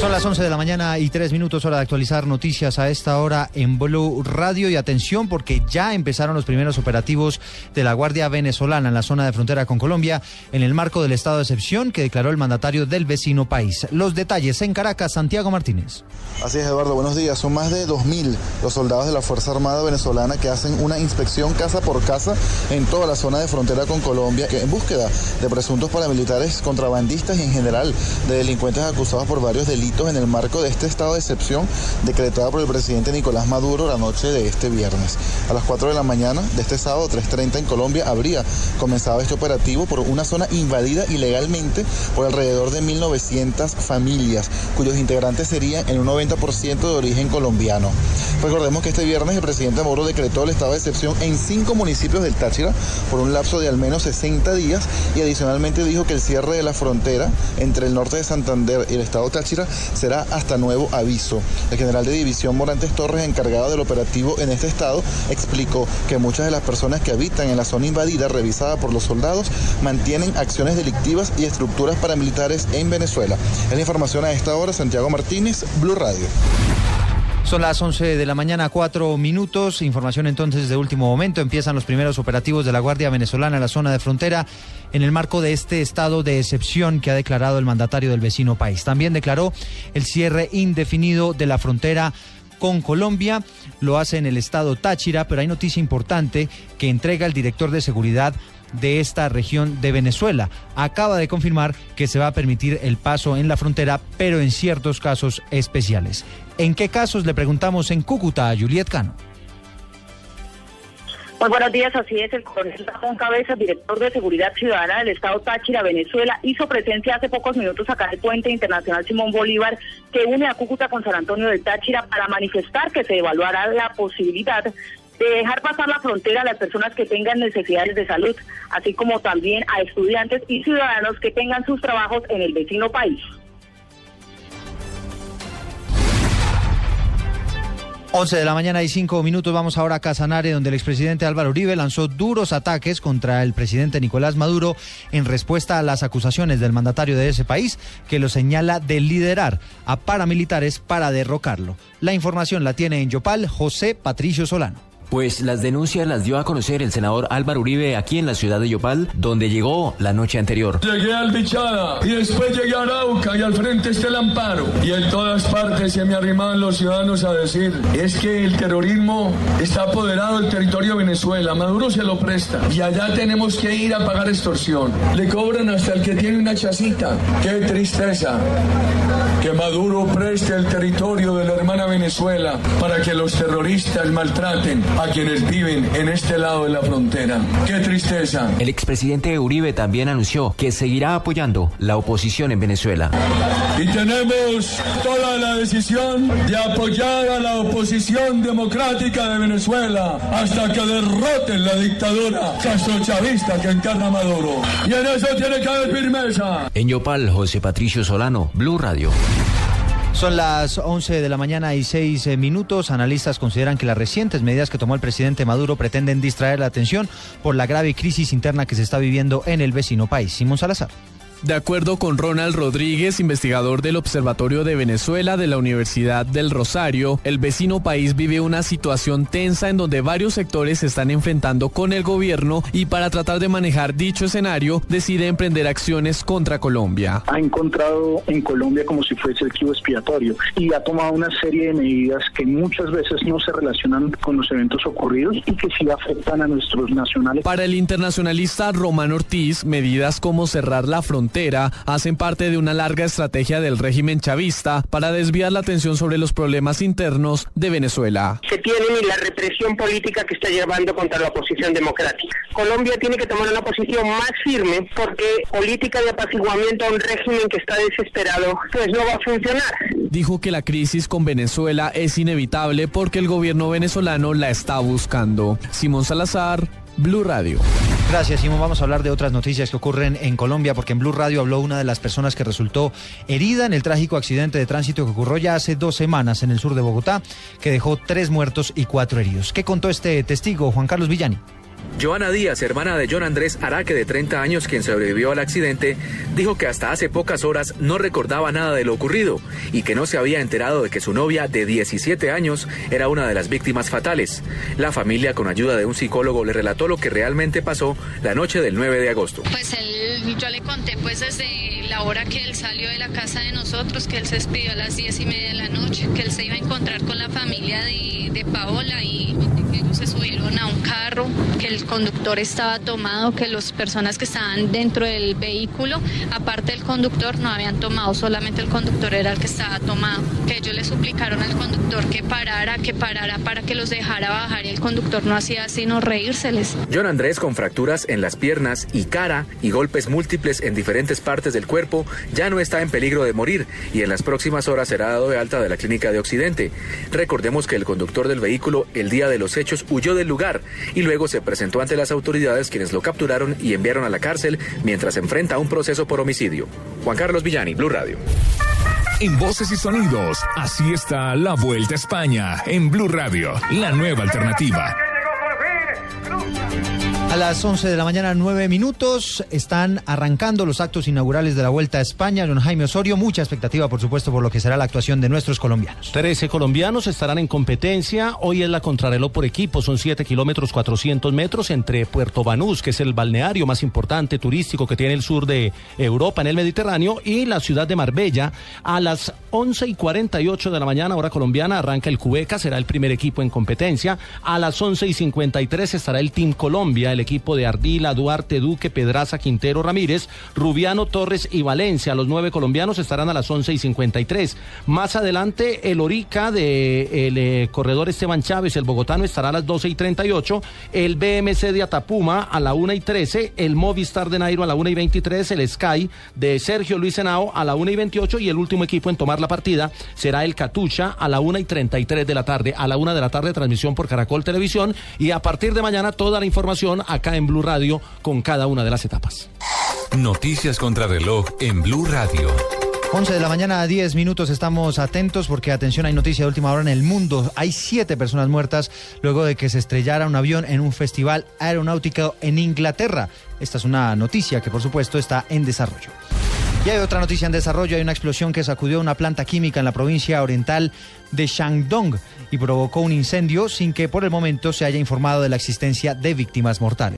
Son las 11 de la mañana y tres minutos hora de actualizar noticias a esta hora en Blue Radio y atención porque ya empezaron los primeros operativos de la Guardia Venezolana en la zona de frontera con Colombia en el marco del estado de excepción que declaró el mandatario del vecino país. Los detalles en Caracas, Santiago Martínez. Así es, Eduardo, buenos días. Son más de 2.000 los soldados de la Fuerza Armada venezolana que hacen una inspección casa por casa en toda la zona de frontera con Colombia en búsqueda de presuntos paramilitares contrabandistas y en general de delincuentes acusados por varios delitos en el marco de este estado de excepción decretado por el presidente Nicolás Maduro la noche de este viernes. A las 4 de la mañana de este sábado 3.30 en Colombia habría comenzado este operativo por una zona invadida ilegalmente por alrededor de 1.900 familias, cuyos integrantes serían en un 90% de origen colombiano. Recordemos que este viernes el presidente Maduro decretó el estado de excepción en cinco municipios del Táchira por un lapso de al menos 60 días y adicionalmente dijo que el cierre de la frontera entre el norte de Santander y el estado Táchira será hasta nuevo aviso. El general de división Morantes Torres, encargado del operativo en este estado, explicó que muchas de las personas que habitan en la zona invadida revisada por los soldados mantienen acciones delictivas y estructuras paramilitares en Venezuela. Es la información a esta hora, Santiago Martínez, Blue Radio. Son las 11 de la mañana, cuatro minutos. Información entonces de último momento. Empiezan los primeros operativos de la Guardia Venezolana en la zona de frontera en el marco de este estado de excepción que ha declarado el mandatario del vecino país. También declaró el cierre indefinido de la frontera con Colombia, lo hace en el estado Táchira, pero hay noticia importante que entrega el director de seguridad de esta región de Venezuela. Acaba de confirmar que se va a permitir el paso en la frontera, pero en ciertos casos especiales. ¿En qué casos? Le preguntamos en Cúcuta a Juliet Cano. Muy buenos días, así es. El coronel Ramón Cabeza, director de Seguridad Ciudadana del Estado Táchira, Venezuela, hizo presencia hace pocos minutos acá en el Puente Internacional Simón Bolívar, que une a Cúcuta con San Antonio del Táchira, para manifestar que se evaluará la posibilidad de dejar pasar la frontera a las personas que tengan necesidades de salud, así como también a estudiantes y ciudadanos que tengan sus trabajos en el vecino país. 11 de la mañana y 5 minutos vamos ahora a Casanare, donde el expresidente Álvaro Uribe lanzó duros ataques contra el presidente Nicolás Maduro en respuesta a las acusaciones del mandatario de ese país que lo señala de liderar a paramilitares para derrocarlo. La información la tiene en Yopal José Patricio Solano. Pues las denuncias las dio a conocer el senador Álvaro Uribe aquí en la ciudad de Yopal, donde llegó la noche anterior. Llegué al Bichada y después llegué a Arauca y al frente está el Amparo. Y en todas partes se me arrimaban los ciudadanos a decir, es que el terrorismo está apoderado del territorio de Venezuela, Maduro se lo presta y allá tenemos que ir a pagar extorsión. Le cobran hasta el que tiene una chacita. Qué tristeza que Maduro preste el territorio de la hermana Venezuela para que los terroristas maltraten a quienes viven en este lado de la frontera. Qué tristeza. El expresidente Uribe también anunció que seguirá apoyando la oposición en Venezuela. Y tenemos toda la decisión de apoyar a la oposición democrática de Venezuela hasta que derroten la dictadura castrochavista que encarna Maduro. Y en eso tiene que haber firmeza. En Yopal, José Patricio Solano, Blue Radio. Son las 11 de la mañana y 6 eh, minutos. Analistas consideran que las recientes medidas que tomó el presidente Maduro pretenden distraer la atención por la grave crisis interna que se está viviendo en el vecino país. Simón Salazar. De acuerdo con Ronald Rodríguez, investigador del Observatorio de Venezuela de la Universidad del Rosario, el vecino país vive una situación tensa en donde varios sectores se están enfrentando con el gobierno y para tratar de manejar dicho escenario decide emprender acciones contra Colombia. Ha encontrado en Colombia como si fuese el chivo expiatorio y ha tomado una serie de medidas que muchas veces no se relacionan con los eventos ocurridos y que sí afectan a nuestros nacionales. Para el internacionalista Román Ortiz, medidas como cerrar la frontera hacen parte de una larga estrategia del régimen chavista para desviar la atención sobre los problemas internos de Venezuela. Se tiene la represión política que está llevando contra la oposición democrática. Colombia tiene que tomar una posición más firme porque política de apaciguamiento a un régimen que está desesperado pues no va a funcionar. Dijo que la crisis con Venezuela es inevitable porque el gobierno venezolano la está buscando. Simón Salazar, Blue Radio. Gracias, Simón. Vamos a hablar de otras noticias que ocurren en Colombia, porque en Blue Radio habló una de las personas que resultó herida en el trágico accidente de tránsito que ocurrió ya hace dos semanas en el sur de Bogotá, que dejó tres muertos y cuatro heridos. ¿Qué contó este testigo, Juan Carlos Villani? Joana Díaz, hermana de John Andrés Araque, de 30 años, quien sobrevivió al accidente, dijo que hasta hace pocas horas no recordaba nada de lo ocurrido y que no se había enterado de que su novia de 17 años era una de las víctimas fatales. La familia, con ayuda de un psicólogo, le relató lo que realmente pasó la noche del 9 de agosto. Pues él, yo le conté pues desde la hora que él salió de la casa de nosotros, que él se despidió a las 10 y media de la noche, que él se iba a encontrar con la familia de, Paola y ellos se subieron a un carro, que el conductor estaba tomado, que las personas que estaban dentro del vehículo, aparte del conductor, no habían tomado, solamente el conductor era el que estaba tomado, que ellos le suplicaron al conductor que parara, que parara para que los dejara bajar y el conductor no hacía sino reírseles. John Andrés con fracturas en las piernas y cara y golpes múltiples en diferentes partes del cuerpo ya no está en peligro de morir y en las próximas horas será dado de alta de la clínica de Occidente. Recordemos que el conductor del vehículo el día de los hechos huyó del lugar y luego se presentó ante las autoridades quienes lo capturaron y enviaron a la cárcel mientras enfrenta un proceso por homicidio. Juan Carlos Villani, Blue Radio. En voces y sonidos, así está la Vuelta a España en Blue Radio, la nueva alternativa. A las 11 de la mañana, 9 minutos, están arrancando los actos inaugurales de la Vuelta a España. Don Jaime Osorio, mucha expectativa, por supuesto, por lo que será la actuación de nuestros colombianos. 13 colombianos estarán en competencia. Hoy es la contrarreloj por equipo. Son 7 kilómetros 400 metros entre Puerto Banús, que es el balneario más importante turístico que tiene el sur de Europa en el Mediterráneo, y la ciudad de Marbella. A las 11 y 48 de la mañana, hora colombiana, arranca el Cubeca, será el primer equipo en competencia. A las 11 y 53 estará el Team Colombia, el equipo de Ardila, Duarte, Duque, Pedraza, Quintero, Ramírez, Rubiano, Torres y Valencia. Los nueve colombianos estarán a las 11 y 53. Más adelante, el Orica de el eh, corredor Esteban Chávez, el bogotano, estará a las 12 y 38. El BMC de Atapuma a la 1 y 13. El Movistar de Nairo a la 1 y 23. El Sky de Sergio Luis Henao a la 1 y 28. Y el último equipo en tomar la partida será el Catucha a la 1 y 33 de la tarde. A la 1 de la tarde, transmisión por Caracol Televisión. Y a partir de mañana, toda la información acá en Blue Radio con cada una de las etapas. Noticias contra reloj en Blue Radio. 11 de la mañana a 10 minutos estamos atentos porque atención hay noticia de última hora en el mundo. Hay siete personas muertas luego de que se estrellara un avión en un festival aeronáutico en Inglaterra. Esta es una noticia que por supuesto está en desarrollo. Y hay otra noticia en desarrollo, hay una explosión que sacudió una planta química en la provincia oriental de Shandong y provocó un incendio sin que por el momento se haya informado de la existencia de víctimas mortales.